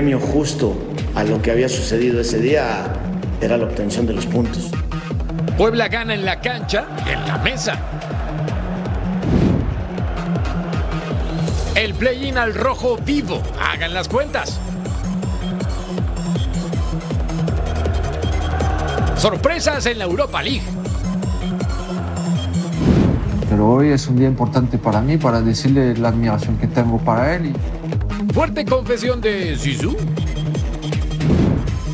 Premio justo a lo que había sucedido ese día era la obtención de los puntos. Puebla gana en la cancha, en la mesa. El play-in al rojo vivo. Hagan las cuentas. Sorpresas en la Europa League. Pero hoy es un día importante para mí, para decirle la admiración que tengo para él. Y... Fuerte confesión de Zizou.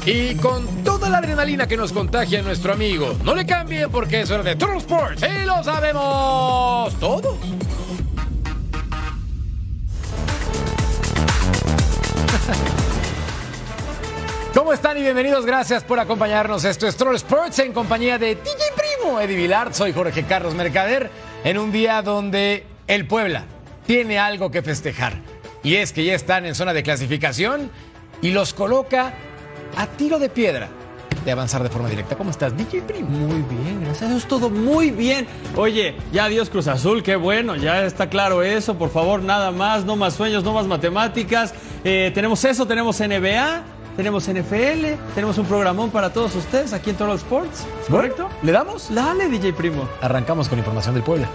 Y con toda la adrenalina que nos contagia nuestro amigo, no le cambie porque es hora de Total Sports y lo sabemos todos. ¿Cómo están y bienvenidos? Gracias por acompañarnos. Esto es Troll Sports en compañía de DJ Primo, Eddie Vilar. Soy Jorge Carlos Mercader en un día donde el Puebla tiene algo que festejar. Y es que ya están en zona de clasificación y los coloca a tiro de piedra de avanzar de forma directa. ¿Cómo estás, DJ Primo? Muy bien, gracias a Dios, todo muy bien. Oye, ya Dios Cruz Azul, qué bueno, ya está claro eso. Por favor, nada más, no más sueños, no más matemáticas. Eh, tenemos eso, tenemos NBA, tenemos NFL, tenemos un programón para todos ustedes aquí en Toro Sports. ¿Es correcto? ¿Le damos? Dale, DJ Primo. Arrancamos con información del Puebla.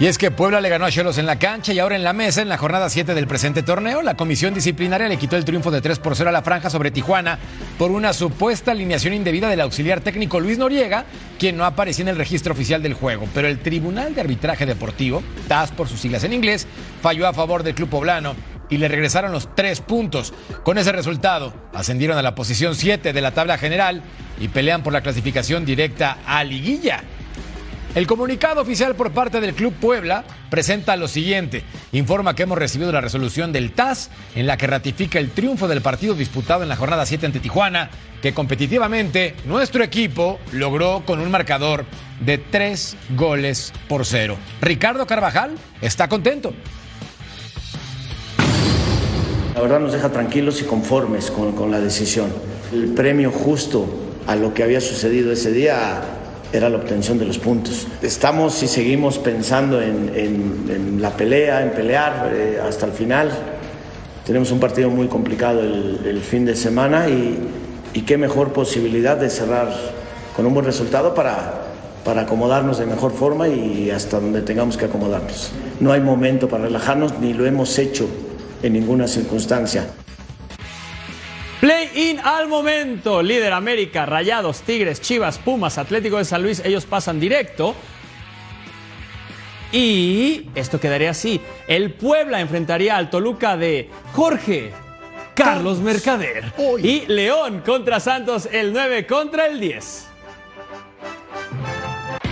Y es que Puebla le ganó a Cholos en la cancha y ahora en la mesa, en la jornada 7 del presente torneo, la comisión disciplinaria le quitó el triunfo de 3 por 0 a la franja sobre Tijuana por una supuesta alineación indebida del auxiliar técnico Luis Noriega, quien no aparecía en el registro oficial del juego. Pero el Tribunal de Arbitraje Deportivo, TAS por sus siglas en inglés, falló a favor del club poblano y le regresaron los tres puntos. Con ese resultado, ascendieron a la posición 7 de la tabla general y pelean por la clasificación directa a liguilla. El comunicado oficial por parte del Club Puebla presenta lo siguiente. Informa que hemos recibido la resolución del TAS en la que ratifica el triunfo del partido disputado en la jornada 7 ante Tijuana, que competitivamente nuestro equipo logró con un marcador de 3 goles por cero. Ricardo Carvajal está contento. La verdad nos deja tranquilos y conformes con, con la decisión. El premio justo a lo que había sucedido ese día era la obtención de los puntos. Estamos y seguimos pensando en, en- en la pelea, en pelear eh, hasta el final. Tenemos un partido muy complicado el, el fin de semana y, y qué mejor posibilidad de cerrar con un buen resultado para, para acomodarnos de mejor forma y hasta donde tengamos que acomodarnos. No hay momento para relajarnos ni lo hemos hecho en ninguna circunstancia. Play-in al momento. Líder América, Rayados, Tigres, Chivas, Pumas, Atlético de San Luis, ellos pasan directo. Y esto quedaría así. El Puebla enfrentaría al Toluca de Jorge Carlos Mercader. Y León contra Santos, el 9 contra el 10.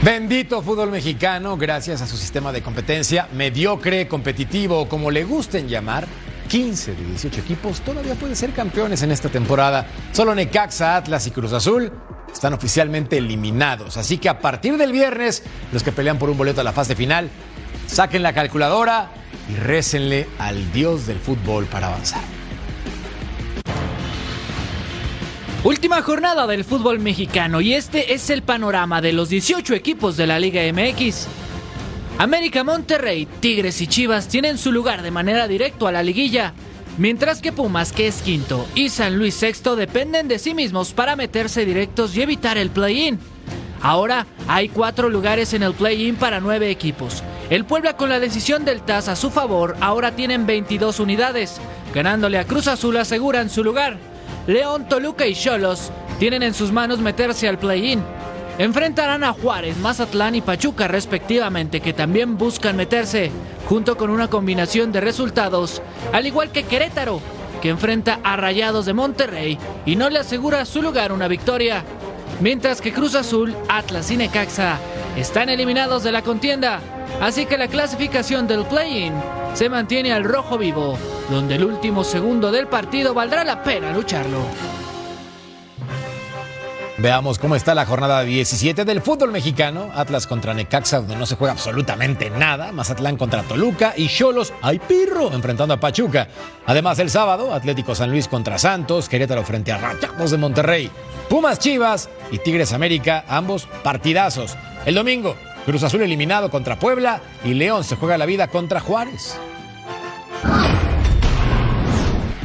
Bendito fútbol mexicano, gracias a su sistema de competencia, mediocre, competitivo, o como le gusten llamar, 15 de 18 equipos todavía pueden ser campeones en esta temporada. Solo Necaxa, Atlas y Cruz Azul están oficialmente eliminados. Así que a partir del viernes, los que pelean por un boleto a la fase final, saquen la calculadora y récenle al dios del fútbol para avanzar. Última jornada del fútbol mexicano y este es el panorama de los 18 equipos de la Liga MX. América Monterrey, Tigres y Chivas tienen su lugar de manera directa a la liguilla, mientras que Pumas, que es quinto, y San Luis sexto dependen de sí mismos para meterse directos y evitar el play-in. Ahora hay cuatro lugares en el play-in para nueve equipos. El Puebla con la decisión del TAS a su favor ahora tienen 22 unidades. Ganándole a Cruz Azul aseguran su lugar. León, Toluca y Cholos tienen en sus manos meterse al play-in. Enfrentarán a Juárez, Mazatlán y Pachuca respectivamente, que también buscan meterse, junto con una combinación de resultados, al igual que Querétaro, que enfrenta a Rayados de Monterrey y no le asegura su lugar una victoria. Mientras que Cruz Azul, Atlas y Necaxa están eliminados de la contienda, así que la clasificación del play-in se mantiene al rojo vivo, donde el último segundo del partido valdrá la pena lucharlo. Veamos cómo está la jornada 17 del fútbol mexicano. Atlas contra Necaxa, donde no se juega absolutamente nada. Mazatlán contra Toluca y Cholos, ay pirro, enfrentando a Pachuca. Además, el sábado, Atlético San Luis contra Santos, Querétaro frente a Rayados de Monterrey, Pumas Chivas y Tigres América, ambos partidazos. El domingo, Cruz Azul eliminado contra Puebla y León se juega la vida contra Juárez.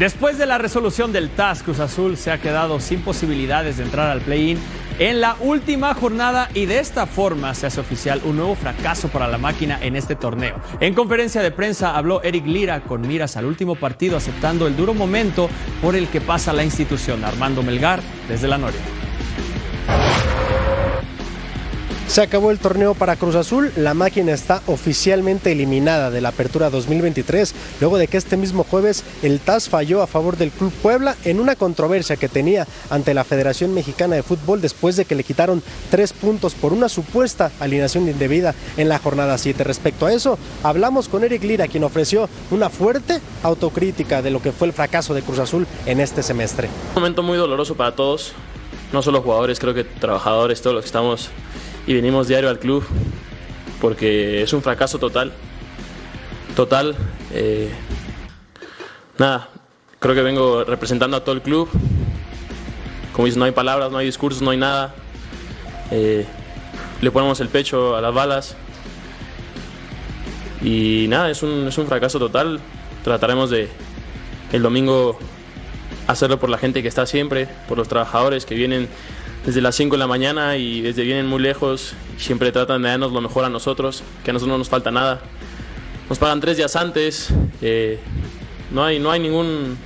Después de la resolución del TAS, Cruz Azul se ha quedado sin posibilidades de entrar al play-in en la última jornada y de esta forma se hace oficial un nuevo fracaso para la máquina en este torneo. En conferencia de prensa habló Eric Lira con miras al último partido aceptando el duro momento por el que pasa la institución. Armando Melgar desde la Noria. Se acabó el torneo para Cruz Azul, la máquina está oficialmente eliminada de la apertura 2023, luego de que este mismo jueves el TAS falló a favor del Club Puebla en una controversia que tenía ante la Federación Mexicana de Fútbol después de que le quitaron tres puntos por una supuesta alineación indebida en la jornada 7. Respecto a eso, hablamos con Eric Lira, quien ofreció una fuerte autocrítica de lo que fue el fracaso de Cruz Azul en este semestre. Un momento muy doloroso para todos, no solo jugadores, creo que trabajadores, todos los que estamos y venimos diario al club porque es un fracaso total. Total. Eh, nada, creo que vengo representando a todo el club. Como dices, no hay palabras, no hay discursos, no hay nada. Eh, le ponemos el pecho a las balas. Y nada, es un, es un fracaso total. Trataremos de el domingo hacerlo por la gente que está siempre, por los trabajadores que vienen desde las 5 de la mañana y desde vienen muy lejos, siempre tratan de darnos lo mejor a nosotros, que a nosotros no nos falta nada. Nos pagan tres días antes, eh, no hay, no hay ningún,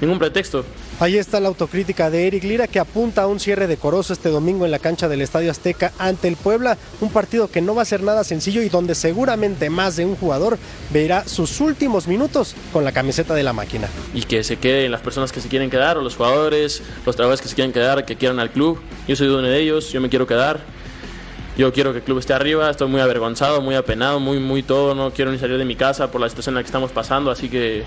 ningún pretexto. Ahí está la autocrítica de Eric Lira que apunta a un cierre decoroso este domingo en la cancha del Estadio Azteca ante el Puebla, un partido que no va a ser nada sencillo y donde seguramente más de un jugador verá sus últimos minutos con la camiseta de la máquina. Y que se queden las personas que se quieren quedar, o los jugadores, los trabajadores que se quieren quedar, que quieran al club. Yo soy uno de ellos, yo me quiero quedar. Yo quiero que el club esté arriba, estoy muy avergonzado, muy apenado, muy, muy todo, no quiero ni salir de mi casa por la situación en la que estamos pasando, así que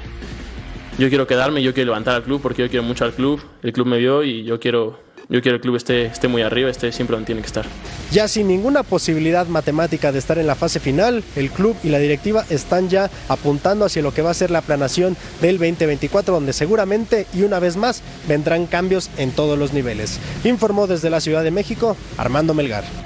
yo quiero quedarme, yo quiero levantar al club porque yo quiero mucho al club. El club me vio y yo quiero, yo quiero que el club esté, esté muy arriba, esté siempre donde tiene que estar. Ya sin ninguna posibilidad matemática de estar en la fase final, el club y la directiva están ya apuntando hacia lo que va a ser la planación del 2024, donde seguramente y una vez más vendrán cambios en todos los niveles. Informó desde la Ciudad de México Armando Melgar.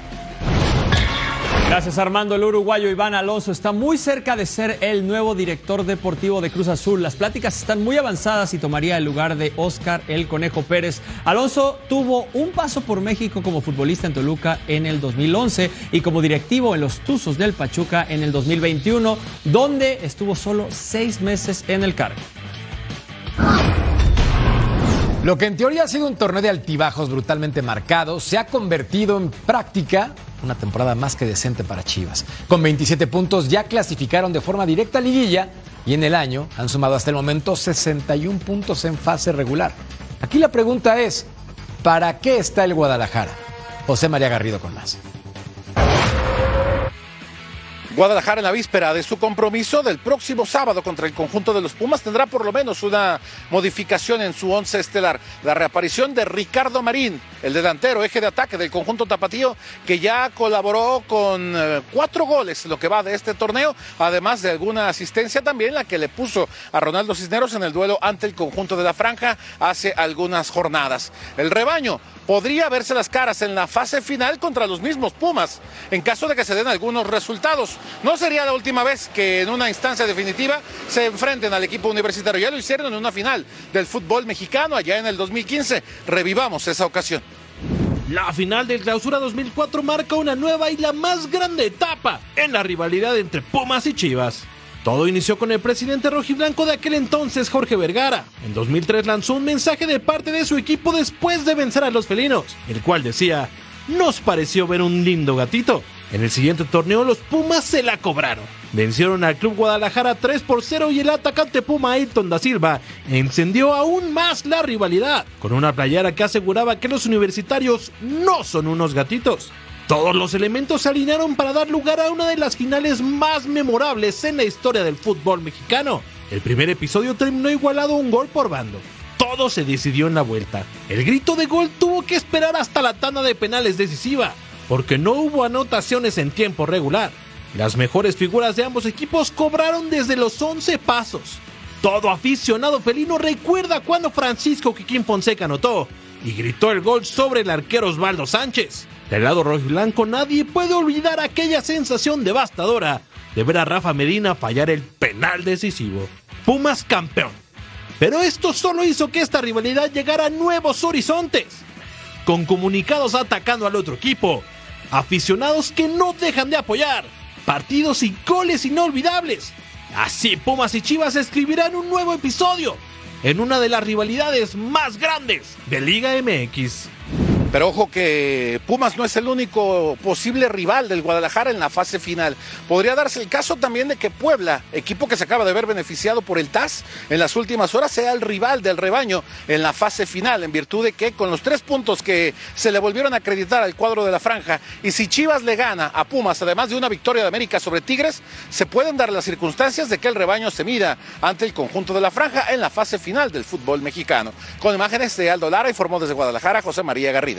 Gracias Armando. El uruguayo Iván Alonso está muy cerca de ser el nuevo director deportivo de Cruz Azul. Las pláticas están muy avanzadas y tomaría el lugar de Oscar El Conejo Pérez. Alonso tuvo un paso por México como futbolista en Toluca en el 2011 y como directivo en los Tuzos del Pachuca en el 2021, donde estuvo solo seis meses en el cargo. Lo que en teoría ha sido un torneo de altibajos brutalmente marcado se ha convertido en práctica una temporada más que decente para Chivas. Con 27 puntos ya clasificaron de forma directa a liguilla y en el año han sumado hasta el momento 61 puntos en fase regular. Aquí la pregunta es, ¿para qué está el Guadalajara? José María Garrido con más. Guadalajara en la víspera de su compromiso del próximo sábado contra el conjunto de los Pumas tendrá por lo menos una modificación en su once estelar. La reaparición de Ricardo Marín, el delantero, eje de ataque del conjunto tapatío, que ya colaboró con eh, cuatro goles, lo que va de este torneo, además de alguna asistencia también, la que le puso a Ronaldo Cisneros en el duelo ante el conjunto de la franja hace algunas jornadas. El rebaño podría verse las caras en la fase final contra los mismos Pumas, en caso de que se den algunos resultados. No sería la última vez que en una instancia definitiva se enfrenten al equipo universitario. Ya lo hicieron en una final del fútbol mexicano allá en el 2015. Revivamos esa ocasión. La final del Clausura 2004 marca una nueva y la más grande etapa en la rivalidad entre Pumas y Chivas. Todo inició con el presidente rojiblanco de aquel entonces, Jorge Vergara. En 2003 lanzó un mensaje de parte de su equipo después de vencer a los felinos, el cual decía, nos pareció ver un lindo gatito. En el siguiente torneo los Pumas se la cobraron. Vencieron al Club Guadalajara 3 por 0 y el atacante Puma Ayrton da Silva encendió aún más la rivalidad, con una playera que aseguraba que los universitarios no son unos gatitos. Todos los elementos se alinearon para dar lugar a una de las finales más memorables en la historia del fútbol mexicano. El primer episodio terminó igualado un gol por bando. Todo se decidió en la vuelta. El grito de gol tuvo que esperar hasta la tanda de penales decisiva, porque no hubo anotaciones en tiempo regular. Las mejores figuras de ambos equipos cobraron desde los 11 pasos. Todo aficionado felino recuerda cuando Francisco Quiquín Fonseca anotó y gritó el gol sobre el arquero Osvaldo Sánchez. Del lado rojo y blanco nadie puede olvidar aquella sensación devastadora de ver a Rafa Medina fallar el penal decisivo. Pumas campeón. Pero esto solo hizo que esta rivalidad llegara a nuevos horizontes, con comunicados atacando al otro equipo, aficionados que no dejan de apoyar, partidos y goles inolvidables. Así Pumas y Chivas escribirán un nuevo episodio en una de las rivalidades más grandes de Liga MX. Pero ojo que Pumas no es el único posible rival del Guadalajara en la fase final. Podría darse el caso también de que Puebla, equipo que se acaba de ver beneficiado por el TAS en las últimas horas, sea el rival del rebaño en la fase final, en virtud de que con los tres puntos que se le volvieron a acreditar al cuadro de la franja, y si Chivas le gana a Pumas, además de una victoria de América sobre Tigres, se pueden dar las circunstancias de que el rebaño se mida ante el conjunto de la franja en la fase final del fútbol mexicano. Con imágenes de Aldo Lara, informó desde Guadalajara José María Garrido.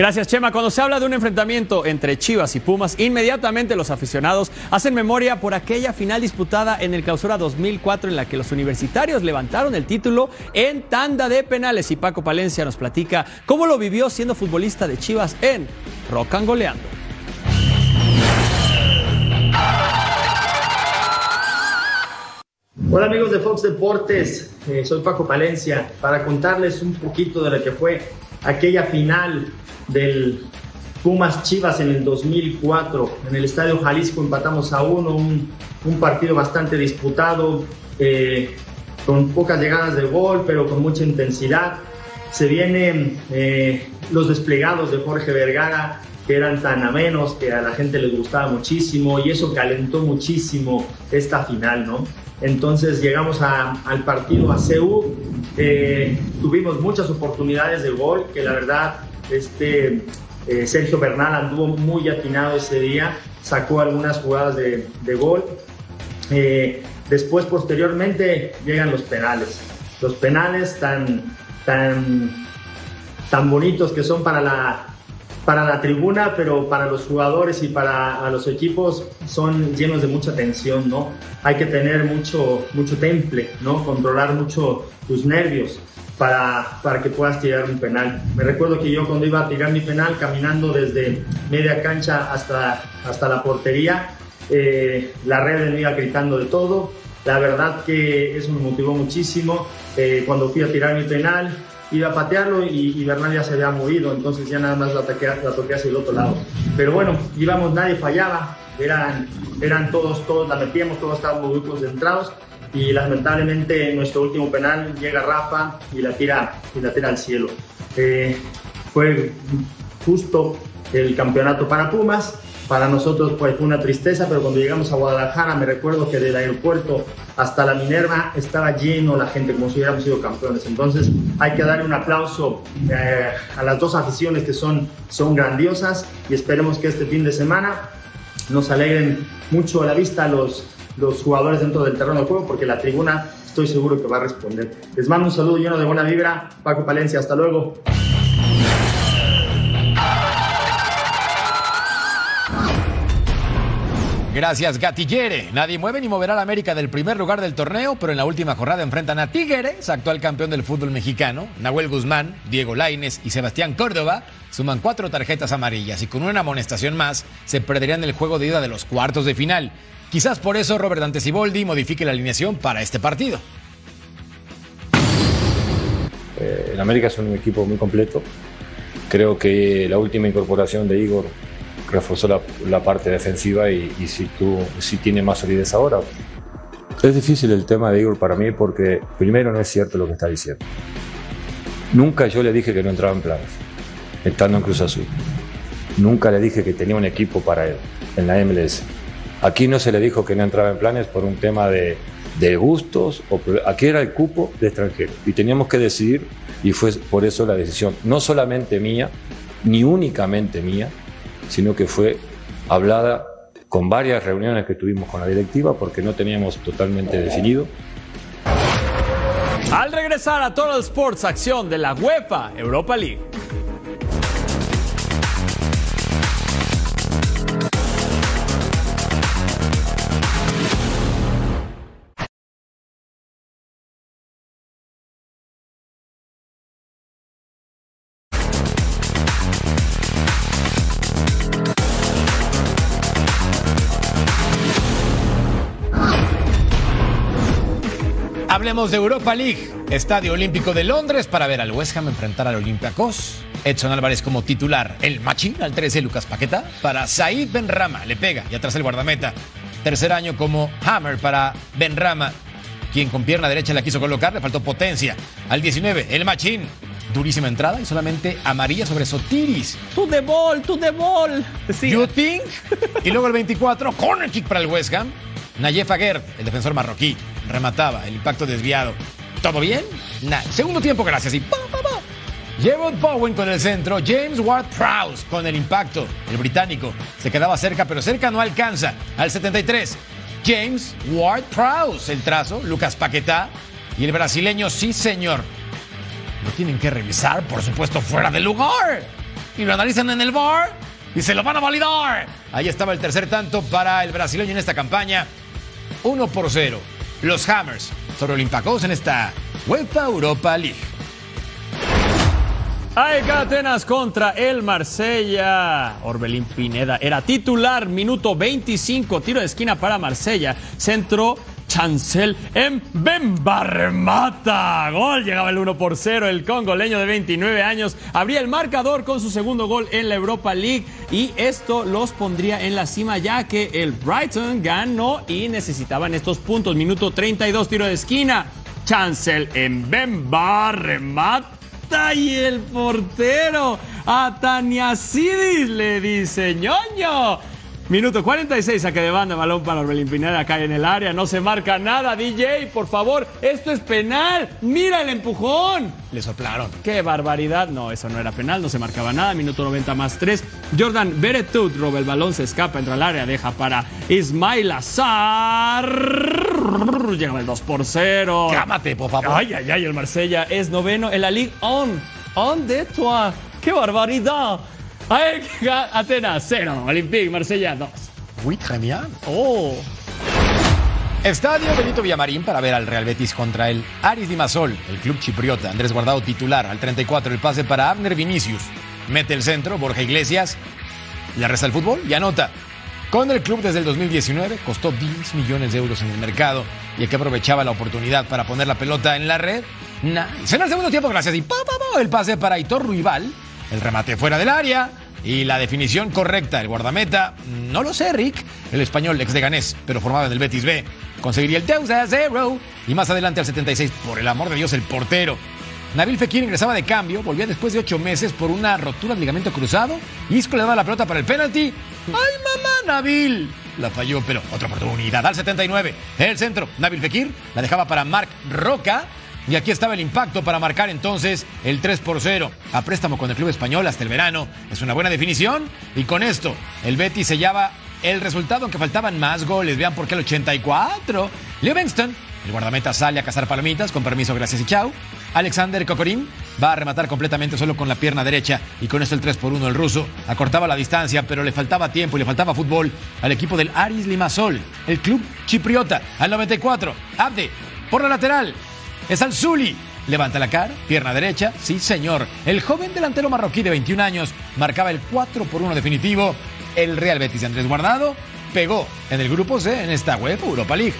Gracias, Chema. Cuando se habla de un enfrentamiento entre Chivas y Pumas, inmediatamente los aficionados hacen memoria por aquella final disputada en el Clausura 2004 en la que los universitarios levantaron el título en tanda de penales. Y Paco Palencia nos platica cómo lo vivió siendo futbolista de Chivas en Rock and Goleando. Hola amigos de Fox Deportes, eh, soy Paco Palencia para contarles un poquito de lo que fue aquella final del Pumas Chivas en el 2004. En el Estadio Jalisco empatamos a uno, un, partido bastante disputado, eh, con pocas llegadas de gol, pero con mucha intensidad. Se vienen eh, los desplegados de Jorge Vergara, que eran tan amenos, que a la gente les gustaba muchísimo, y eso calentó muchísimo esta final, ¿no? Entonces llegamos al partido a CEU, tuvimos muchas oportunidades de gol, que la verdad este, eh, Sergio Bernal anduvo muy atinado ese día, sacó algunas jugadas de, de gol. Eh, después, posteriormente, llegan los penales. Los penales tan, tan, tan bonitos que son para la, para la tribuna, pero para los jugadores y para los equipos son llenos de mucha tensión, ¿no? Hay que tener mucho, mucho temple, ¿no? Controlar mucho tus nervios para, para que puedas tirar un penal. Me recuerdo que yo cuando iba a tirar mi penal, caminando desde media cancha hasta, hasta la portería, eh, la red me iba gritando de todo. La verdad que eso me motivó muchísimo. Eh, cuando fui a tirar mi penal, iba a patearlo y, y, Bernal ya se había movido, entonces ya nada más la, toqué, la toqué hacia el otro lado. Pero bueno, íbamos, nadie fallaba, eran, eran todos, todos la metíamos, todos estábamos muy concentrados y lamentablemente en nuestro último penal llega Rafa y la tira, y la tira al cielo. Eh, fue justo el campeonato para Pumas, para nosotros pues, fue una tristeza, pero cuando llegamos a Guadalajara me recuerdo que del aeropuerto hasta la Minerva estaba lleno la gente, como si hubiéramos sido campeones. Entonces hay que darle un aplauso eh, a las dos aficiones que son, son grandiosas y esperemos que este fin de semana nos alegren mucho a la vista los, los jugadores dentro del terreno de juego, porque la tribuna estoy seguro que va a responder. Les mando un saludo lleno de buena vibra. Paco Palencia, hasta luego. Gracias, Gatillere. Nadie mueve ni moverá a la América del primer lugar del torneo, pero en la última jornada enfrentan a Tigres, actual campeón del fútbol mexicano. Nahuel Guzmán, Diego Laines y Sebastián Córdoba suman cuatro tarjetas amarillas y con una amonestación más se perderían el juego de ida de los cuartos de final. Quizás por eso Robert Dante Siboldi modifique la alineación para este partido. Eh, el América es un equipo muy completo. Creo que la última incorporación de Igor reforzó la, la parte defensiva y, y, si, tú, si tiene más solidez ahora. Es difícil el tema de Igor para mí porque primero no es cierto lo que está diciendo. Nunca yo le dije que no entraba en planes, estando en Cruz Azul. Nunca le dije que tenía un equipo para él en la MLS. Aquí no se le dijo que no entraba en planes por un tema de, de gustos, o aquí era el cupo de extranjero y teníamos que decidir y fue por eso la decisión, no solamente mía, ni únicamente mía, sino que fue hablada con varias reuniones que tuvimos con la directiva porque no teníamos totalmente definido. Al regresar a Total Sports Acción de la UEFA Europa League. De Europa League, Estadio Olímpico de Londres para ver al West Ham enfrentar al Olympiacos. Edson Álvarez como titular, el machín al 13 Lucas Paqueta para Said Benrama, le pega y atrás el guardameta. Tercer año como Hammer para Benrama, quien con pierna derecha la quiso colocar, le faltó potencia. Al 19, el machín, durísima entrada y solamente amarilla sobre Sotiris. ¡Tu de ball! ¡Tu de! Sí. You think? y luego el 24, corner kick para el West Ham. Nayef Aguerd, el defensor marroquí, remataba, el impacto desviado. ¿Todo bien? Segundo tiempo, gracias. Y pa, pa, pa. Jerod Bowen con el centro, James Ward Prowse con el impacto. El británico se quedaba cerca, pero cerca no alcanza. Al 73, James Ward Prowse, el trazo, Lucas Paquetá y el brasileño, sí señor. Lo tienen que revisar, por supuesto, fuera del lugar. Y lo analizan en el bar y se lo van a validar. Ahí estaba el tercer tanto para el brasileño en esta campaña. 1 por 0. Los Hammers sobre Olympiacos en esta UEFA Europa League. AEK Atenas contra el Marsella. Orbelín Pineda era titular, minuto 25, tiro de esquina para Marsella. Centro Chancel en Bemba remata. Gol, llegaba el 1 por 0. El congoleño de 29 años abría el marcador con su segundo gol en la Europa League y esto los pondría en la cima ya que el Brighton ganó y necesitaban estos puntos. Minuto 32, tiro de esquina. Chancel en Bemba remata y el portero Ataniasidis le dice ñoño. Minuto 46, saque de banda, balón para Orbelín Pineda, cae en el área, no se marca nada, DJ, por favor, esto es penal, mira el empujón. Le soplaron. Qué barbaridad, no, eso no era penal, no se marcaba nada, minuto 90 más 3. Jordan Beretut roba el balón, se escapa, entra al área, deja para Ismail Azar. Llega el 2 por 0. Cámate, por favor. Ay, ay, ay, el Marsella es noveno en la Ligue On. On de toi. ¡Qué barbaridad! Ay, Atenas 0, Olympique, Marsella 2. Muy bien. Oh. Estadio Benito Villamarín para ver al Real Betis contra el Aris Limassol, el club chipriota. Andrés Guardado titular al 34, el pase para Abner Vinicius. Mete el centro, Borja Iglesias. Le resta el fútbol y anota. Con el club desde el 2019 costó 10 millones de euros en el mercado y el que aprovechaba la oportunidad para poner la pelota en la red. Nice. En el segundo tiempo, gracias. Y pa, pa, pa, el pase para Hitor Ruibal. El remate fuera del área. Y la definición correcta, el guardameta, no lo sé, Rick, el español ex de Ganés, pero formado en el Betis B, conseguiría el 2 a 0 y más adelante al 76, por el amor de Dios, el portero. Nabil Fekir ingresaba de cambio, volvía después de ocho meses por una rotura de ligamento cruzado. Isco le daba la pelota para el penalti. ¡Ay, mamá, Nabil! La falló, pero otra oportunidad. Al 79, el centro, Nabil Fekir la dejaba para Marc Roca. Y aquí estaba el impacto para marcar entonces el 3 por 0 a préstamo con el club español hasta el verano. Es una buena definición. Y con esto, el Betis sellaba el resultado, aunque faltaban más goles. Vean por qué el 84. Livingston, el guardameta sale a cazar palomitas, con permiso, gracias y chao. Alexander Kokorin va a rematar completamente solo con la pierna derecha y con esto el 3 por 1 el ruso acortaba la distancia, pero le faltaba tiempo y le faltaba fútbol al equipo del Aris Limassol, el club chipriota, al 94. Abde, por la lateral, es al Zuli. Levanta la cara, pierna derecha, sí señor. El joven delantero marroquí de 21 años marcaba el 4 por 1 definitivo. El Real Betis Andrés Guardado pegó en el grupo C en esta web Europa League.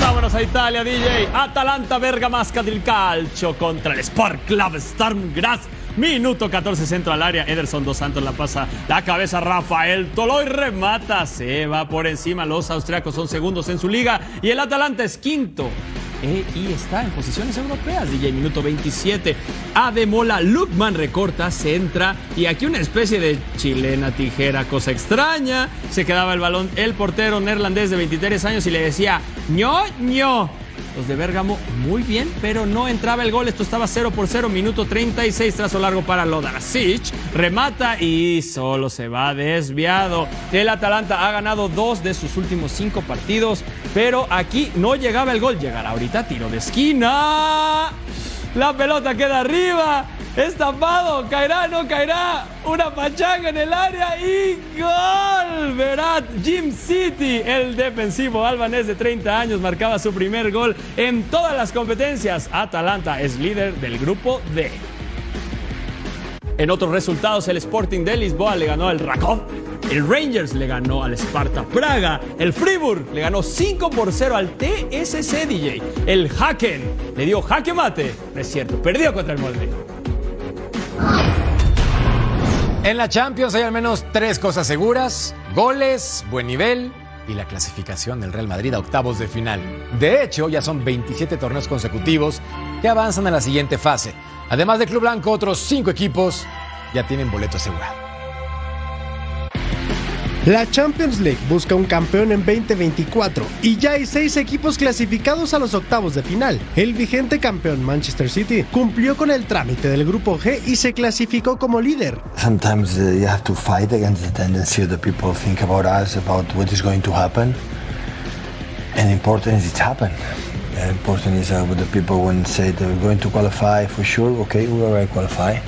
Vámonos a Italia, DJ. Atalanta Bergamasca del Calcio contra el Sport Club Storm Graz. Minuto 14 centro al área. Ederson Dos Santos la pasa la cabeza. Rafael Toloy remata. Se va por encima. Los austriacos son segundos en su liga. Y el Atalanta es quinto. Eh, y está en posiciones europeas, DJ, minuto 27. Ademola Lukman recorta, se entra y aquí una especie de chilena tijera, cosa extraña. Se quedaba el balón el portero neerlandés de 23 años y le decía ño, ño. Los de Bérgamo muy bien, pero no entraba el gol. Esto estaba 0 por 0, minuto 36, trazo largo para Lodarcic. Remata y solo se va desviado. El Atalanta ha ganado dos de sus últimos cinco partidos, pero aquí no llegaba el gol. Llegará ahorita tiro de esquina. La pelota queda arriba. Es tapado. Caerá, no caerá. Una pachanga en el área y gol. Verat Jim City, el defensivo albanés de 30 años, marcaba su primer gol en todas las competencias. Atalanta es líder del grupo D. En otros resultados, el Sporting de Lisboa le ganó al Rakov El Rangers le ganó al Sparta Praga. El Fribourg le ganó 5 por 0 al TSC DJ. El Haken le dio jaque mate. No es cierto, perdió contra el Molde. En la Champions hay al menos tres cosas seguras: goles, buen nivel y la clasificación del Real Madrid a octavos de final. De hecho, ya son 27 torneos consecutivos que avanzan a la siguiente fase. Además de Club Blanco, otros cinco equipos ya tienen boleto asegurado. La Champions League busca un campeón en 2024 y ya hay seis equipos clasificados a los octavos de final. El vigente campeón Manchester City cumplió con el trámite del grupo G y se clasificó como líder. Sometimes uh, you have to fight against the tendency the people think about us, about what is going to happen. And important is it happened. Important is uh, what the people when say that we're going to qualify for sure. Okay, we already qualify.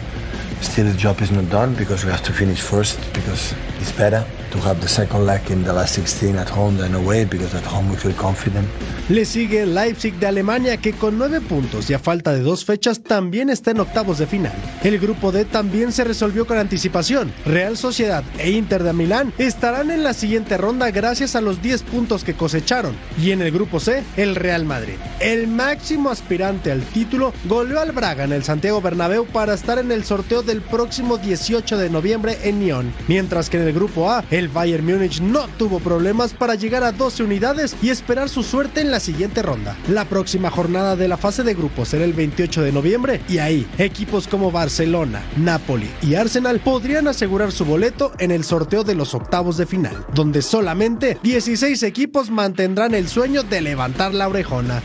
Still, the job is not done because we have to finish first because it's better to have the second leg in the last 16 at home than away because at home we feel confident. Le sigue Leipzig de Alemania que con nueve puntos y a falta de dos fechas también está en octavos de final. El grupo D también se resolvió con anticipación. Real Sociedad e Inter de Milán estarán en la siguiente ronda gracias a los 10 puntos que cosecharon. Y en el grupo C, el Real Madrid, el máximo aspirante al título, goleó al Braga en el Santiago Bernabéu para estar en el sorteo del próximo 18 de noviembre en Nyon. Mientras que en el grupo A, el Bayern Múnich no tuvo problemas para llegar a 12 unidades y esperar su suerte en la siguiente ronda. La próxima jornada de la fase de grupos será el 28 de noviembre y ahí equipos como Barcelona, Napoli y Arsenal podrían asegurar su boleto en el sorteo de los octavos de final, donde solamente 16 equipos mantendrán el sueño de levantar la orejona.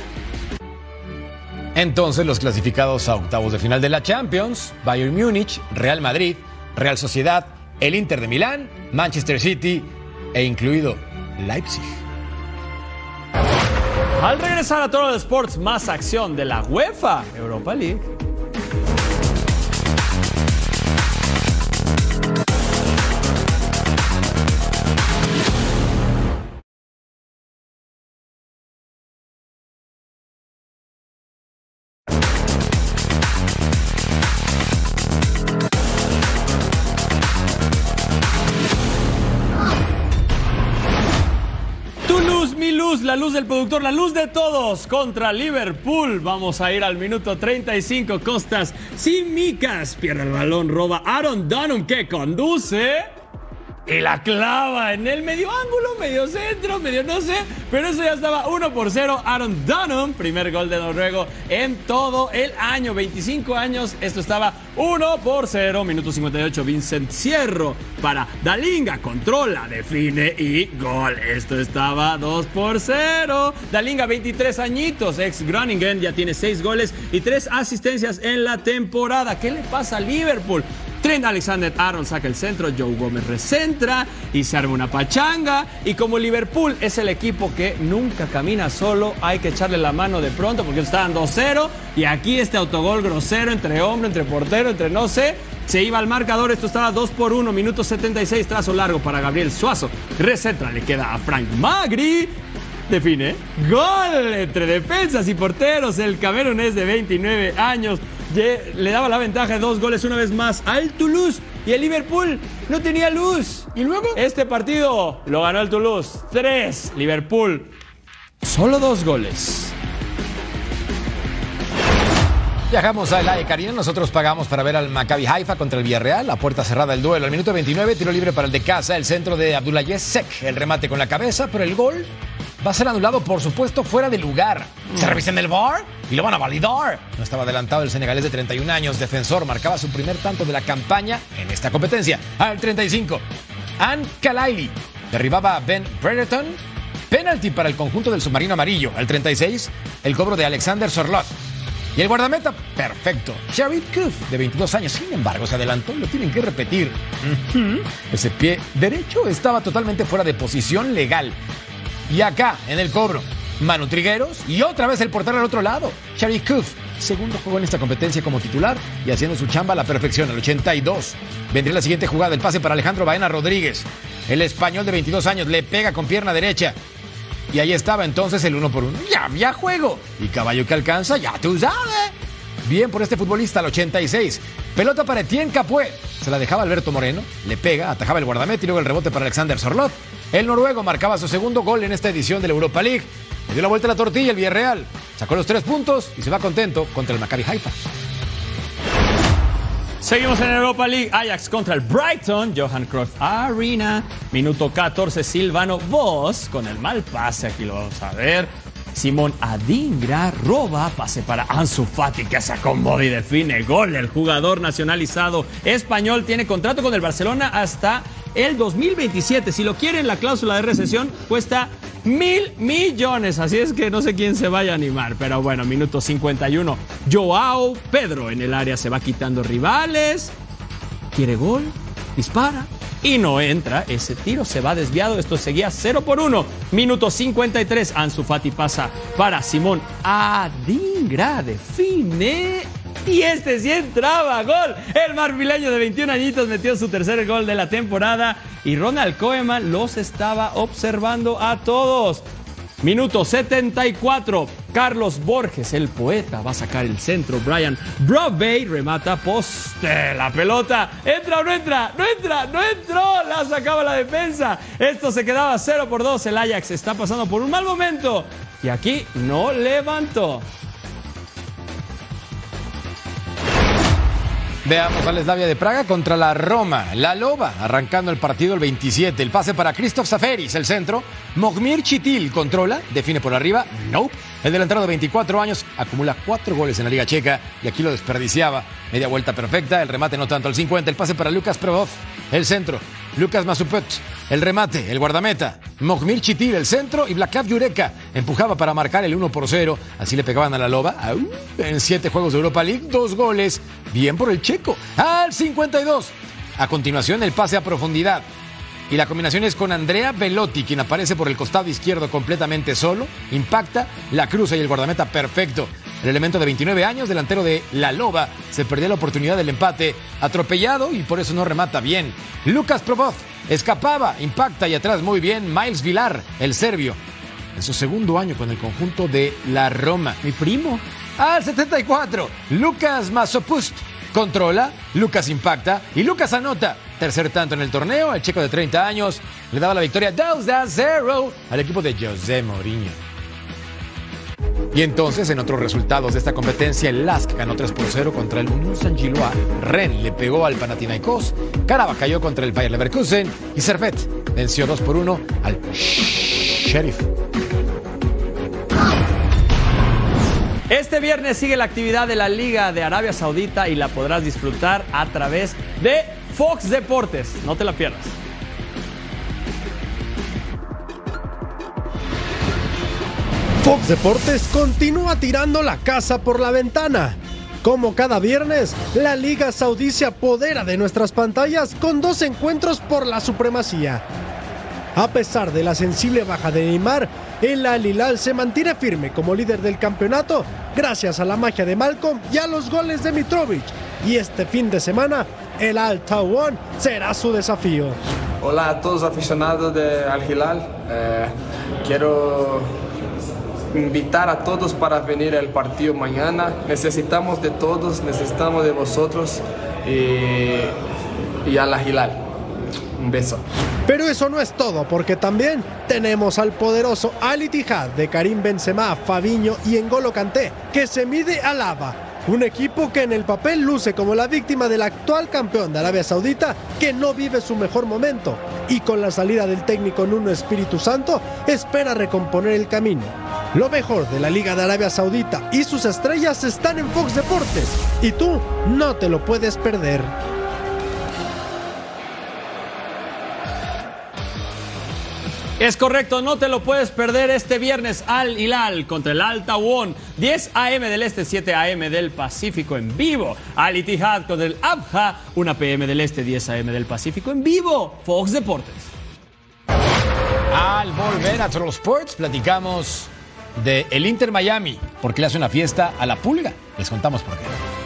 Entonces los clasificados a octavos de final de la Champions, Bayern Múnich, Real Madrid, Real Sociedad, el Inter de Milán, Manchester City e incluido Leipzig. Al regresar a Toro de Sports, más acción de la UEFA Europa League. Luz, del productor, la luz de todos contra Liverpool. Vamos a ir al minuto 35. Costas Simicas pierde el balón, roba Aaron Dunham que conduce. Y la clava en el medio ángulo, medio centro, medio no sé. Pero eso ya estaba 1 por 0. Aaron Dunham, primer gol de Noruego en todo el año. 25 años, esto estaba 1 por 0. Minuto 58, Vincent Cierro para Dalinga. Controla, define y gol. Esto estaba 2 por 0. Dalinga, 23 añitos, ex Groningen, ya tiene 6 goles y 3 asistencias en la temporada. ¿Qué le pasa a Liverpool? Trent Alexander Arnold saca el centro, Joe Gómez recentra y se arma una pachanga. Y como Liverpool es el equipo que nunca camina solo, hay que echarle la mano de pronto porque estaban 2-0. Y aquí este autogol grosero entre hombre, entre portero, entre no sé. Se iba al marcador, esto estaba 2 por 1, minuto 76, trazo largo para Gabriel Suazo. Recentra, le queda a Frank Magri. Define. Gol entre defensas y porteros. El camerunés de 29 años ye- le daba la ventaja de dos goles una vez más al Toulouse. Y el Liverpool no tenía luz. Y luego este partido lo ganó el Toulouse. Tres. Liverpool. Solo dos goles. Viajamos a la Karina, nosotros pagamos para ver al Maccabi Haifa contra el Villarreal, la puerta cerrada el duelo. Al minuto 29, tiro libre para el de casa, el centro de Abdullah Sek, el remate con la cabeza, pero el gol va a ser anulado, por supuesto, fuera de lugar. Se revisa en el bar y lo van a validar. No estaba adelantado el senegalés de 31 años, defensor, marcaba su primer tanto de la campaña en esta competencia. Al 35, Ann Kalaili derribaba a Ben Brereton. Penalti para el conjunto del submarino amarillo. Al 36, el cobro de Alexander Sorlot. Y el guardameta, perfecto. Sharif Kuf, de 22 años, sin embargo, se adelantó y lo tienen que repetir. Ese pie derecho estaba totalmente fuera de posición legal. Y acá, en el cobro, Manu Trigueros y otra vez el portero al otro lado. Sharif Kuf, segundo juego en esta competencia como titular y haciendo su chamba a la perfección, al 82. Vendría la siguiente jugada, el pase para Alejandro Baena Rodríguez. El español de 22 años le pega con pierna derecha. Y ahí estaba entonces el uno por uno. Ya había juego. Y caballo que alcanza, ya tú sabes. Bien por este futbolista al 86. Pelota para Etienne Capué. se la dejaba Alberto Moreno, le pega, atajaba el guardameta y luego el rebote para Alexander Sorlot. El noruego marcaba su segundo gol en esta edición de la Europa League. Le dio la vuelta a la tortilla el Villarreal, sacó los tres puntos y se va contento contra el Maccabi Haifa. Seguimos en Europa League. Ajax contra el Brighton. Johan Cruyff Arena. Minuto 14. Silvano Vos con el mal pase. Aquí lo vamos a ver. Simón Adingra roba, pase para Ansu Fati que se acomoda y define gol. El jugador nacionalizado español tiene contrato con el Barcelona hasta el 2027. Si lo quieren, la cláusula de recesión cuesta mil millones. Así es que no sé quién se vaya a animar. Pero bueno, minuto 51. Joao Pedro en el área se va quitando rivales. Quiere gol, dispara y no entra. Ese tiro se va desviado. Esto seguía 0 por 1. Minuto 53. Ansu Fati pasa para Simón Adingra. Define. Y este sí entraba, gol. El marfileño de 21 añitos metió su tercer gol de la temporada y Ronald Koeman los estaba observando a todos. Minuto 74. Carlos Borges, el poeta, va a sacar el centro. Brian Broadway remata poste. La pelota. ¿Entra o no entra? No entra, no entró. La sacaba la defensa. Esto se quedaba 0 por 2. El Ajax está pasando por un mal momento. Y aquí no levantó. Veamos al Slavia de Praga contra la Roma. La Loba arrancando el partido el 27. El pase para Christoph Saferis, el centro. Mogmir Chitil controla, define por arriba. No. El delantero de 24 años acumula cuatro goles en la Liga Checa y aquí lo desperdiciaba. Media vuelta perfecta, el remate no tanto al 50. El pase para Lucas Provov, el centro. Lucas Masupet, el remate, el guardameta. Mogmir Chitil, el centro. Y Vlakav Yureka empujaba para marcar el 1 por 0. Así le pegaban a la Loba. En siete juegos de Europa League, dos goles. Bien por el checo. Al 52. A continuación, el pase a profundidad. Y la combinación es con Andrea Velotti, quien aparece por el costado izquierdo completamente solo. Impacta, la cruza y el guardameta perfecto. El elemento de 29 años, delantero de La Loba, se perdió la oportunidad del empate, atropellado y por eso no remata bien. Lucas Provov escapaba, impacta y atrás muy bien Miles Vilar, el serbio. En su segundo año con el conjunto de la Roma. Mi primo. Al 74, Lucas Masopust controla, Lucas impacta y Lucas anota. Tercer tanto en el torneo, el checo de 30 años le daba la victoria 2 a 0 al equipo de José Mourinho. Y entonces, en otros resultados de esta competencia, el Lask ganó 3 por 0 contra el Unión San. Ren le pegó al Panathinaikos, Caraba cayó contra el Bayer Leverkusen y Servet venció 2 por 1 al Sheriff. Este viernes sigue la actividad de la Liga de Arabia Saudita y la podrás disfrutar a través de Fox Deportes. No te la pierdas. Fox Deportes continúa tirando la casa por la ventana. Como cada viernes, la Liga Saudí se apodera de nuestras pantallas con dos encuentros por la supremacía. A pesar de la sensible baja de Neymar, el Al Hilal se mantiene firme como líder del campeonato gracias a la magia de Malcolm y a los goles de Mitrovic. Y este fin de semana, el Al Tawon será su desafío. Hola a todos aficionados de Al Hilal. Eh, quiero invitar a todos para venir al partido mañana. Necesitamos de todos, necesitamos de vosotros y, y Al Hilal. Un beso. Pero eso no es todo, porque también tenemos al poderoso Al Ittihad de Karim Benzema, Fabiño y Engolo Kanté, que se mide a Lava. Un equipo que en el papel luce como la víctima del actual campeón de Arabia Saudita, que no vive su mejor momento, y con la salida del técnico Nuno Espíritu Santo, espera recomponer el camino. Lo mejor de la Liga de Arabia Saudita y sus estrellas están en Fox Deportes, y tú no te lo puedes perder. Es correcto, no te lo puedes perder este viernes Al Hilal contra el Al Tawon, 10 a.m. del Este, 7 a.m. del Pacífico en vivo. Al Ittihad contra el Abha, 1 p.m. del Este, 10 a.m. del Pacífico en vivo. Fox Deportes. Al volver a Troll Sports, platicamos de el Inter Miami, porque le hace una fiesta a la pulga. Les contamos por qué.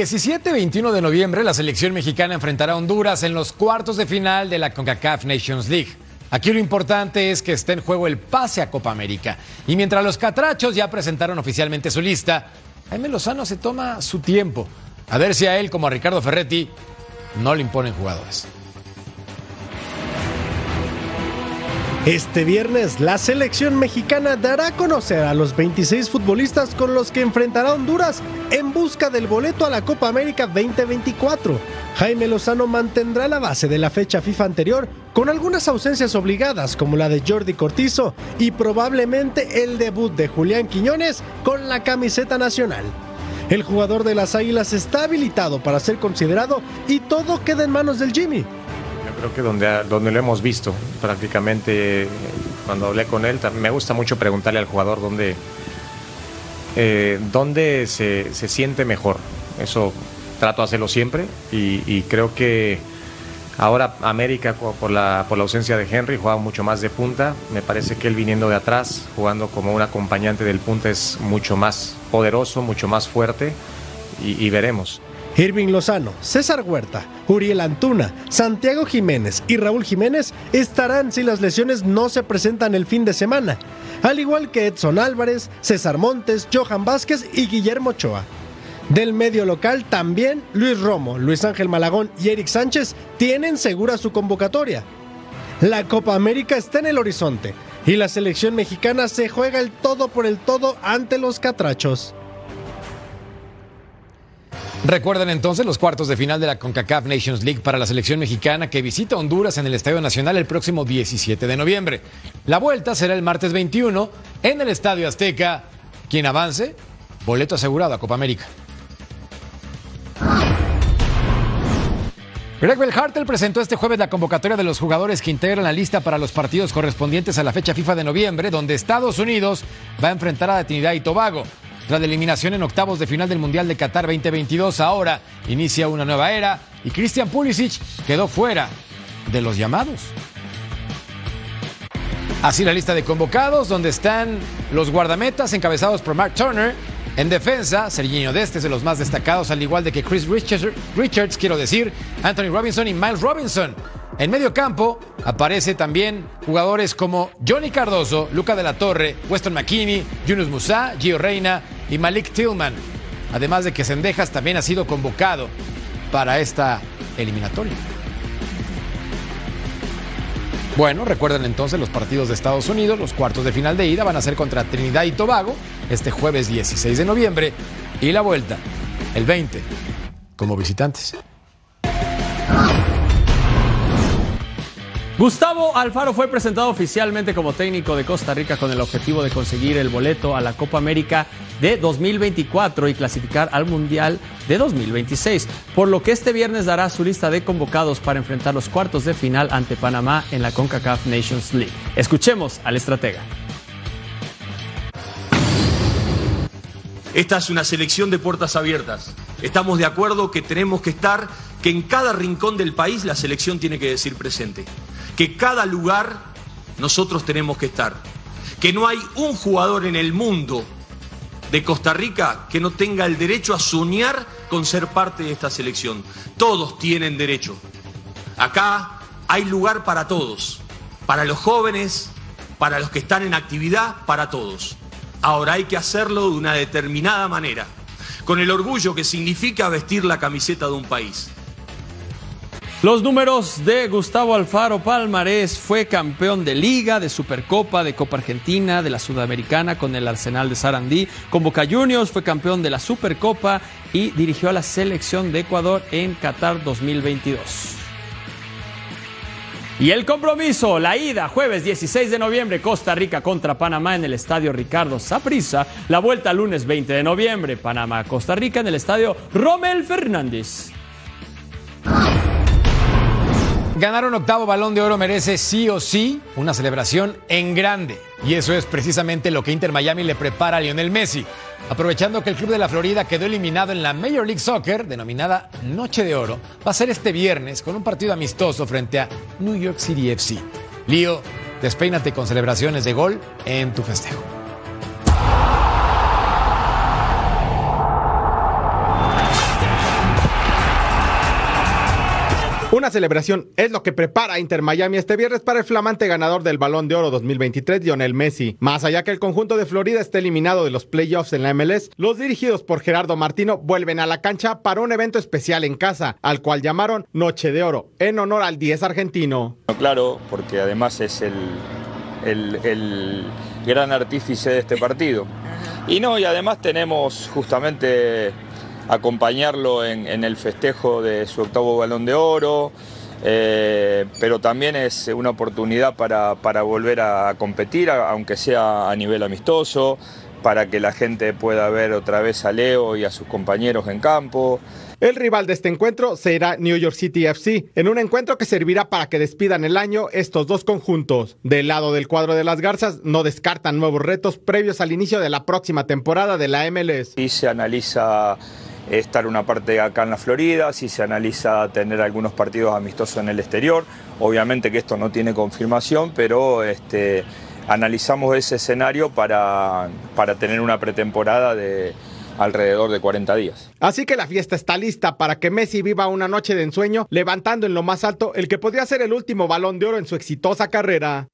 17-21 de noviembre la selección mexicana enfrentará a Honduras en los cuartos de final de la CONCACAF Nations League. Aquí lo importante es que esté en juego el pase a Copa América. Y mientras los catrachos ya presentaron oficialmente su lista, Jaime Lozano se toma su tiempo. A ver si a él, como a Ricardo Ferretti, no le imponen jugadores. Este viernes, la selección mexicana dará a conocer a los 26 futbolistas con los que enfrentará Honduras en busca del boleto a la Copa América 2024. Jaime Lozano mantendrá la base de la fecha FIFA anterior con algunas ausencias obligadas como la de Jordi Cortizo y probablemente el debut de Julián Quiñones con la camiseta nacional. El jugador de las Águilas está habilitado para ser considerado y todo queda en manos del Jimmy. Creo que donde, donde lo hemos visto prácticamente cuando hablé con él, me gusta mucho preguntarle al jugador dónde, eh, dónde se, se, siente mejor. Eso trato de hacerlo siempre y, creo que ahora América por la, por la ausencia de Henry juega mucho más de punta. Me parece que él viniendo de atrás, jugando como un acompañante del punta es mucho más poderoso, mucho más fuerte y veremos. Irving Lozano, César Huerta, Uriel Antuna, Santiago Jiménez y Raúl Jiménez estarán si las lesiones no se presentan el fin de semana, al igual que Edson Álvarez, César Montes, Johan Vázquez y Guillermo Ochoa. Del medio local también Luis Romo, Luis Ángel Malagón y Eric Sánchez tienen segura su convocatoria. La Copa América está en el horizonte y la selección mexicana se juega el todo por el todo ante los catrachos. Recuerden entonces los cuartos de final de la CONCACAF Nations League para la selección mexicana que visita Honduras en el Estadio Nacional el próximo 17 de noviembre. La vuelta será el martes 21 en el Estadio Azteca. Quien avance, boleto asegurado a Copa América. Greg Belhartel presentó este jueves la convocatoria de los jugadores que integran la lista para los partidos correspondientes a la fecha FIFA de noviembre, donde Estados Unidos va a enfrentar a Trinidad y Tobago. Tras la eliminación en octavos de final del Mundial de Qatar 2022, ahora inicia una nueva era y Christian Pulisic quedó fuera de los llamados. Así la lista de convocados, donde están los guardametas encabezados por Mark Turner. En defensa, Serginho Deste es de los más destacados, al igual de que Chris Richards, Richards, quiero decir, Anthony Robinson y Miles Robinson. En medio campo aparece también jugadores como Johnny Cardoso, Luca de la Torre, Weston McKinney, Yunus Musa, Gio Reina y Malik Tillman. Además de que Sendejas también ha sido convocado para esta eliminatoria. Bueno, recuerden entonces los partidos de Estados Unidos, los cuartos de final de ida van a ser contra Trinidad y Tobago este jueves 16 de noviembre y la vuelta el 20 como visitantes. Gustavo Alfaro fue presentado oficialmente como técnico de Costa Rica con el objetivo de conseguir el boleto a la Copa América de 2024 y clasificar al Mundial de 2026, por lo que este viernes dará su lista de convocados para enfrentar los cuartos de final ante Panamá en la CONCACAF Nations League. Escuchemos al estratega. Esta es una selección de puertas abiertas. Estamos de acuerdo que tenemos que estar, que en cada rincón del país la selección tiene que decir presente. Que cada lugar nosotros tenemos que estar. Que no hay un jugador en el mundo de Costa Rica que no tenga el derecho a soñar con ser parte de esta selección. Todos tienen derecho. Acá hay lugar para todos. Para los jóvenes, para los que están en actividad, para todos. Ahora hay que hacerlo de una determinada manera, con el orgullo que significa vestir la camiseta de un país. Los números de Gustavo Alfaro Palmarés fue campeón de Liga, de Supercopa, de Copa Argentina, de la Sudamericana con el Arsenal de Sarandí, con Boca Juniors, fue campeón de la Supercopa y dirigió a la selección de Ecuador en Qatar 2022. Y el compromiso, la ida, jueves 16 de noviembre, Costa Rica contra Panamá en el estadio Ricardo Saprissa. La vuelta lunes 20 de noviembre, Panamá, Costa Rica en el estadio Rommel Fernández. Ganar un octavo balón de oro merece sí o sí una celebración en grande. Y eso es precisamente lo que Inter Miami le prepara a Lionel Messi. Aprovechando que el club de la Florida quedó eliminado en la Major League Soccer, denominada Noche de Oro, va a ser este viernes con un partido amistoso frente a New York City FC. Lío, despeínate con celebraciones de gol en tu festejo. Una celebración es lo que prepara Inter Miami este viernes para el flamante ganador del Balón de Oro 2023, Lionel Messi. Más allá que el conjunto de Florida esté eliminado de los playoffs en la MLS, los dirigidos por Gerardo Martino vuelven a la cancha para un evento especial en casa, al cual llamaron Noche de Oro, en honor al 10 argentino. Claro, porque además es el, el, el gran artífice de este partido. Y no, y además tenemos justamente acompañarlo en, en el festejo de su octavo balón de oro, eh, pero también es una oportunidad para, para volver a competir, aunque sea a nivel amistoso, para que la gente pueda ver otra vez a Leo y a sus compañeros en campo. El rival de este encuentro será New York City FC, en un encuentro que servirá para que despidan el año estos dos conjuntos. Del lado del cuadro de las Garzas, no descartan nuevos retos previos al inicio de la próxima temporada de la MLS. Y se analiza estar una parte acá en la Florida, si se analiza tener algunos partidos amistosos en el exterior. Obviamente que esto no tiene confirmación, pero este, analizamos ese escenario para, para tener una pretemporada de alrededor de 40 días. Así que la fiesta está lista para que Messi viva una noche de ensueño, levantando en lo más alto el que podría ser el último balón de oro en su exitosa carrera.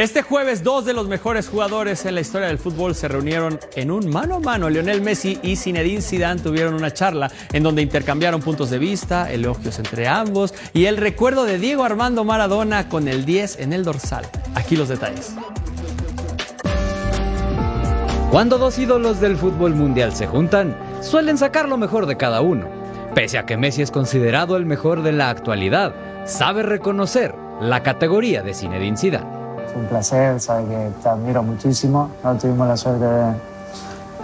Este jueves, dos de los mejores jugadores en la historia del fútbol se reunieron en un mano a mano. Lionel Messi y Zinedine Zidane tuvieron una charla en donde intercambiaron puntos de vista, elogios entre ambos y el recuerdo de Diego Armando Maradona con el 10 en el dorsal. Aquí los detalles. Cuando dos ídolos del fútbol mundial se juntan, suelen sacar lo mejor de cada uno. Pese a que Messi es considerado el mejor de la actualidad, sabe reconocer la categoría de Zinedine Zidane. Es un placer, sabes que te admiro muchísimo. No tuvimos la suerte de,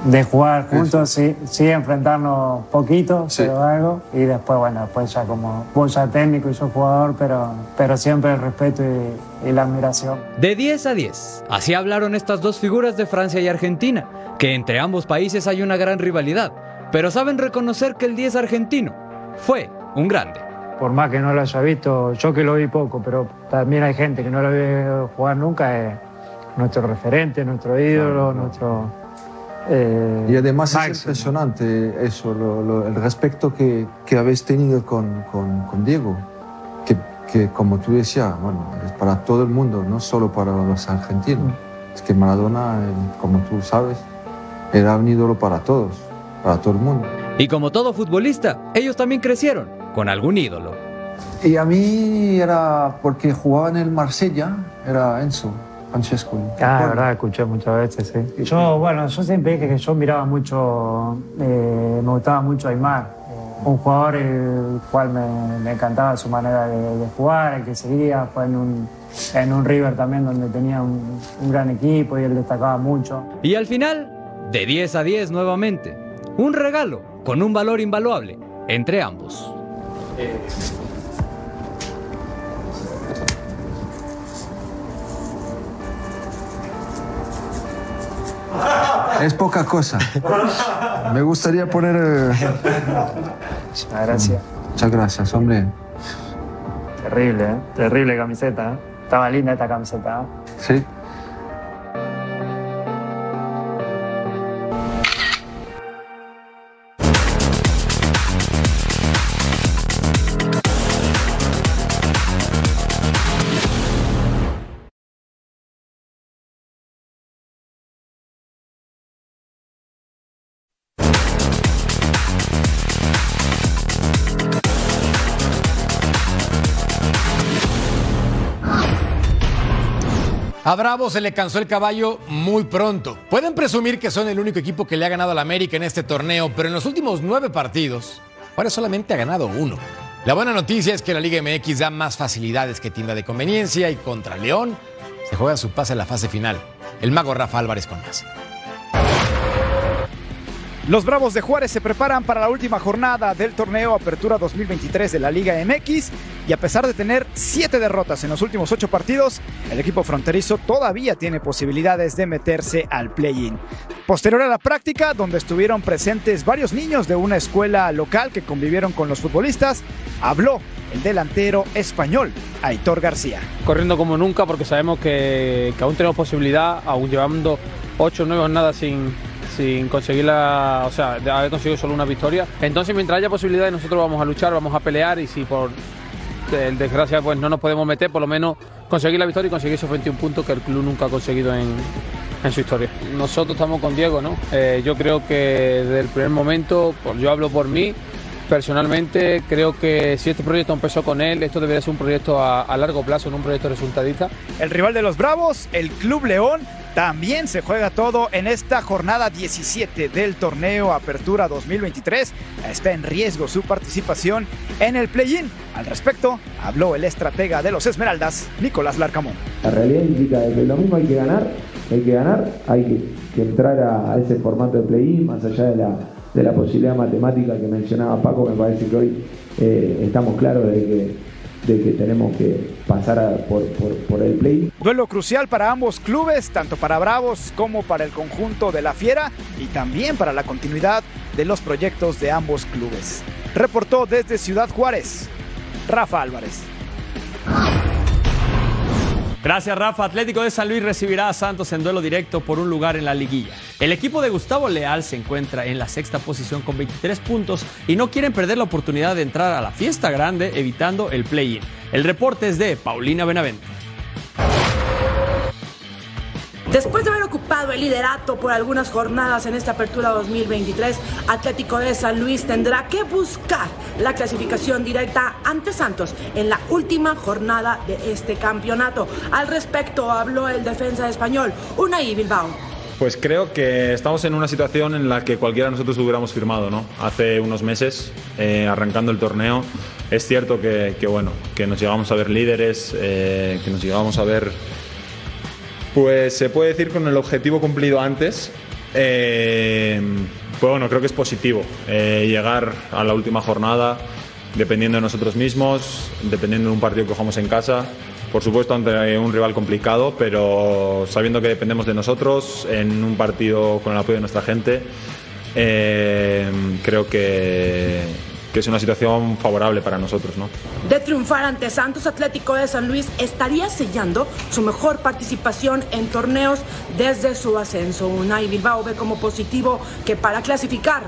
de jugar juntos, sí, sí enfrentarnos poquito, pero algo. Y después, bueno, después ya como vos ya técnico y yo jugador, pero, pero siempre el respeto y, y la admiración. De 10 a 10, así hablaron estas dos figuras de Francia y Argentina, que entre ambos países hay una gran rivalidad, pero saben reconocer que el 10 argentino fue un grande. Por más que no lo haya visto, yo que lo vi poco, pero también hay gente que no lo ve jugar nunca, es nuestro referente, nuestro ídolo, nuestro... eh, Y además es máximo. impresionante eso, lo- lo- el respeto que, que habéis tenido con, con- con Diego, que, que como tú decías, bueno, es para todo el mundo, no solo para los argentinos. Es que Maradona, como tú sabes, era un ídolo para todos, para todo el mundo. Y como todo futbolista, ellos también crecieron con algún ídolo. Y a mí era porque jugaba en el Marsella, era Enzo, Francesco. Ah, la verdad, escuché muchas veces, sí. Yo, bueno, yo siempre dije que yo miraba mucho, eh, me gustaba mucho Aymar, eh, un jugador el cual me, me encantaba su manera de, de jugar, el que seguía, fue en un, en un River también donde tenía un, un gran equipo y él destacaba mucho. Y al final, de 10 a 10 nuevamente, un regalo con un valor invaluable entre ambos. Es poca cosa. Me gustaría poner... eh, Muchas gracias. Muchas gracias, hombre. Terrible, ¿eh? Terrible camiseta, ¿eh? Estaba linda esta camiseta, ¿eh? Sí. A Bravo se le cansó el caballo muy pronto. Pueden presumir que son el único equipo que le ha ganado al América en este torneo, pero en los últimos nueve partidos, ahora solamente ha ganado uno. La buena noticia es que la Liga MX da más facilidades que tienda de conveniencia y contra León se juega su pase a la fase final. El mago Rafa Álvarez con más. Los Bravos de Juárez se preparan para la última jornada del torneo Apertura 2023 de la Liga MX y a pesar de tener siete derrotas en los últimos ocho partidos, el equipo fronterizo todavía tiene posibilidades de meterse al play-in. Posterior a la práctica, donde estuvieron presentes varios niños de una escuela local que convivieron con los futbolistas, habló el delantero español, Aitor García. corriendo como nunca porque sabemos que, aún tenemos posibilidad, aún llevando 8 o 9 jornadas sin, sin conseguir la, o sea, de haber conseguido solo una victoria. Entonces, mientras haya posibilidades, nosotros vamos a luchar, vamos a pelear y si por desgracia pues no nos podemos meter, por lo menos conseguir la victoria y conseguir esos 21 puntos que el club nunca ha conseguido en, en su historia. Nosotros estamos con Diego, ¿no? Eh, yo creo que desde el primer momento, pues yo hablo por mí, personalmente creo que si este proyecto empezó con él, esto debería ser un proyecto a, a largo plazo, no un proyecto resultadista. El rival de los Bravos, el Club León, también se juega todo en esta jornada 17 del torneo Apertura 2023. Está en riesgo su participación en el play-in. Al respecto, habló el estratega de los Esmeraldas, Nicolás Larcamón. La realidad indica que lo mismo hay que ganar, hay que ganar, hay que, entrar a, ese formato de play-in, más allá de la, de la posibilidad matemática que mencionaba Paco, me parece que hoy eh, estamos claros de que de que tenemos que pasar por, el play. Duelo crucial para ambos clubes, tanto para Bravos como para el conjunto de la Fiera y también para la continuidad de los proyectos de ambos clubes. Reportó desde Ciudad Juárez, Rafa Álvarez. Gracias, Rafa. Atlético de San Luis recibirá a Santos en duelo directo por un lugar en la liguilla. El equipo de Gustavo Leal se encuentra en la sexta posición con 23 puntos y no quieren perder la oportunidad de entrar a la fiesta grande evitando el play-in. El reporte es de Paulina Benavente. Después de haber ocupado el liderato por algunas jornadas en esta apertura 2023, Atlético de San Luis tendrá que buscar la clasificación directa ante Santos en la última jornada de este campeonato. Al respecto habló el defensa español, Unai Bilbao. Pues creo que estamos en una situación en la que cualquiera de nosotros hubiéramos firmado, ¿no? Hace unos meses, eh, arrancando el torneo. Es cierto que, que, bueno, que nos llegamos a ver líderes, eh, que nos llegamos a ver pues se puede decir con el objetivo cumplido antes. Eh, pues bueno, creo que es positivo eh, llegar a la última jornada dependiendo de nosotros mismos, dependiendo de un partido que cojamos en casa. Por supuesto, ante un rival complicado, pero sabiendo que dependemos de nosotros en un partido con el apoyo de nuestra gente, eh, creo que, que es una situación favorable para nosotros. ¿no? De triunfar ante Santos Atlético de San Luis, estaría sellando su mejor participación en torneos desde su ascenso. Unai Bilbao ve como positivo que para clasificar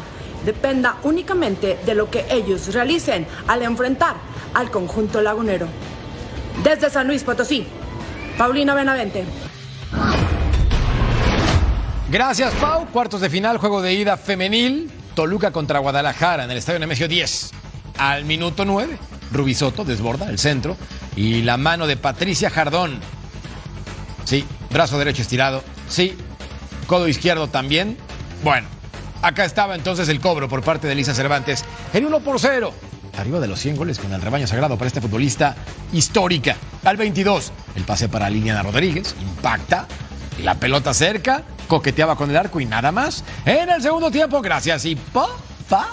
dependa únicamente de lo que ellos realicen al enfrentar al conjunto lagunero. Desde San Luis Potosí, Paulina Benavente. Gracias, Pau. Cuartos de final, juego de ida femenil. Toluca contra Guadalajara en el Estadio Nemesio 10. Al minuto 9, Rubisoto desborda el centro y la mano de Patricia Jardón. Sí, brazo derecho estirado. Sí, codo izquierdo también. Bueno, acá estaba entonces el cobro por parte de Elisa Cervantes en 1 por 0. Arriba de los 100 goles con el rebaño sagrado para este futbolista histórica. Al 22, el pase para Liliana Rodríguez. Impacta. La pelota cerca coqueteaba con el arco y nada más. En el segundo tiempo, gracias y pa, pa.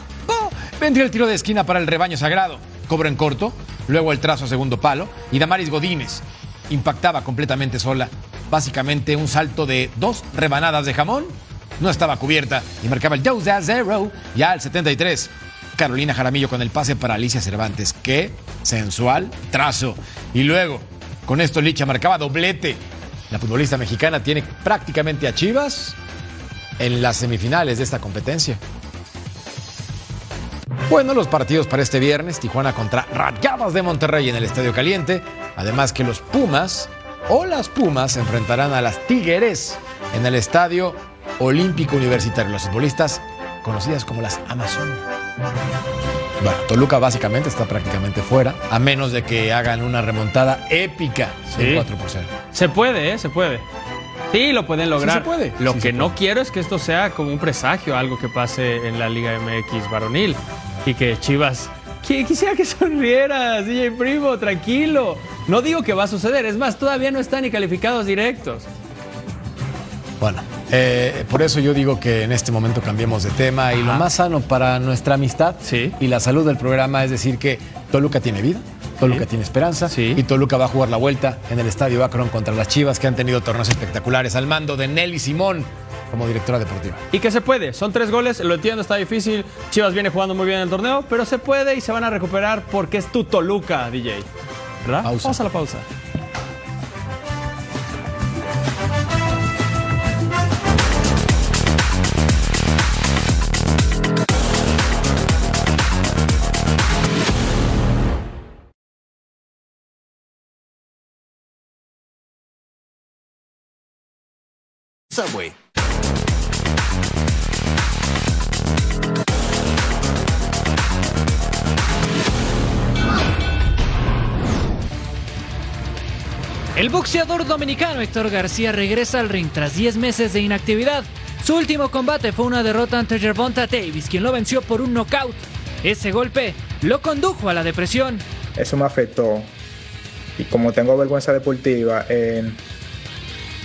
Vendría el tiro de esquina para el rebaño sagrado. Cobro en corto, luego el trazo a segundo palo y Damaris Godínez impactaba completamente sola. Básicamente un salto de dos rebanadas de jamón. No estaba cubierta y marcaba el 2 a 0 ya al 73. Carolina Jaramillo con el pase para Alicia Cervantes. Qué sensual trazo. Y luego, con esto Licha marcaba doblete. La futbolista mexicana tiene prácticamente a Chivas en las semifinales de esta competencia. Bueno, los partidos para este viernes, Tijuana contra Rayadas de Monterrey en el Estadio Caliente, además que los Pumas o las Pumas se enfrentarán a las Tigres en el Estadio Olímpico Universitario, los futbolistas conocidas como las Amazonas. Bueno, Toluca básicamente está prácticamente fuera, a menos de que hagan una remontada épica Sí. de 4 por 0. Se puede, ¿eh? Se puede. Sí, lo pueden lograr. se puede. Lo Sí que no quiero es que esto sea como un presagio, algo que pase en la Liga MX varonil. Y que Chivas. Qui- Quisiera que sonrieras, DJ Primo, tranquilo. No digo que va a suceder, es más, todavía no están ni calificados directos. Bueno, eh, por eso yo digo que en este momento cambiemos de tema y lo más sano para nuestra amistad y la salud del programa es decir que Toluca tiene vida, Toluca tiene esperanza y Toluca va a jugar la vuelta en el Estadio Akron contra las Chivas que han tenido torneos espectaculares al mando de Nelly Simón como directora deportiva. Y que se puede, son tres goles, lo entiendo, está difícil. Chivas viene jugando muy bien en el torneo, pero se puede y se van a recuperar porque es tu Toluca, DJ. ¿Verdad? Vamos a la pausa. Subway. El boxeador dominicano Héctor García regresa al ring tras 10 meses de inactividad. Su último combate fue una derrota ante Gervonta Davis, quien lo venció por un knockout. Ese golpe lo condujo a la depresión. Eso me afectó. Y como tengo vergüenza deportiva, eh,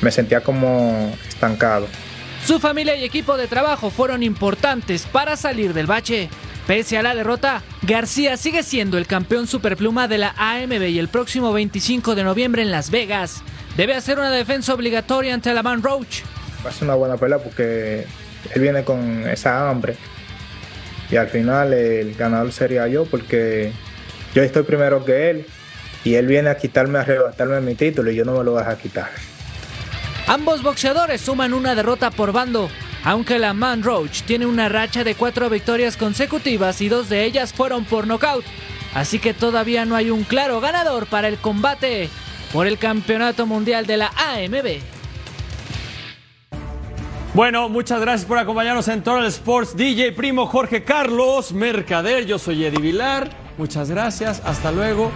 me sentía como estancado. Su familia y equipo de trabajo fueron importantes para salir del bache. Pese a la derrota, García sigue siendo el campeón superpluma de la AMB y el próximo 25 de noviembre en Las Vegas debe hacer una defensa obligatoria ante Alaman Roach. Va a ser una buena pelea porque él viene con esa hambre y al final el ganador sería yo porque yo estoy primero que él y él viene a quitarme, a arrebatarme mi título y yo no me lo voy a quitar. Ambos boxeadores suman una derrota por bando, aunque la Man Roach tiene una racha de cuatro victorias consecutivas y dos de ellas fueron por nocaut, así que todavía no hay un claro ganador para el combate por el campeonato mundial de la AMB. Bueno, muchas gracias por acompañarnos en Total Sports. DJ Primo Jorge Carlos Mercader, yo soy Eddie Vilar. Muchas gracias, hasta luego.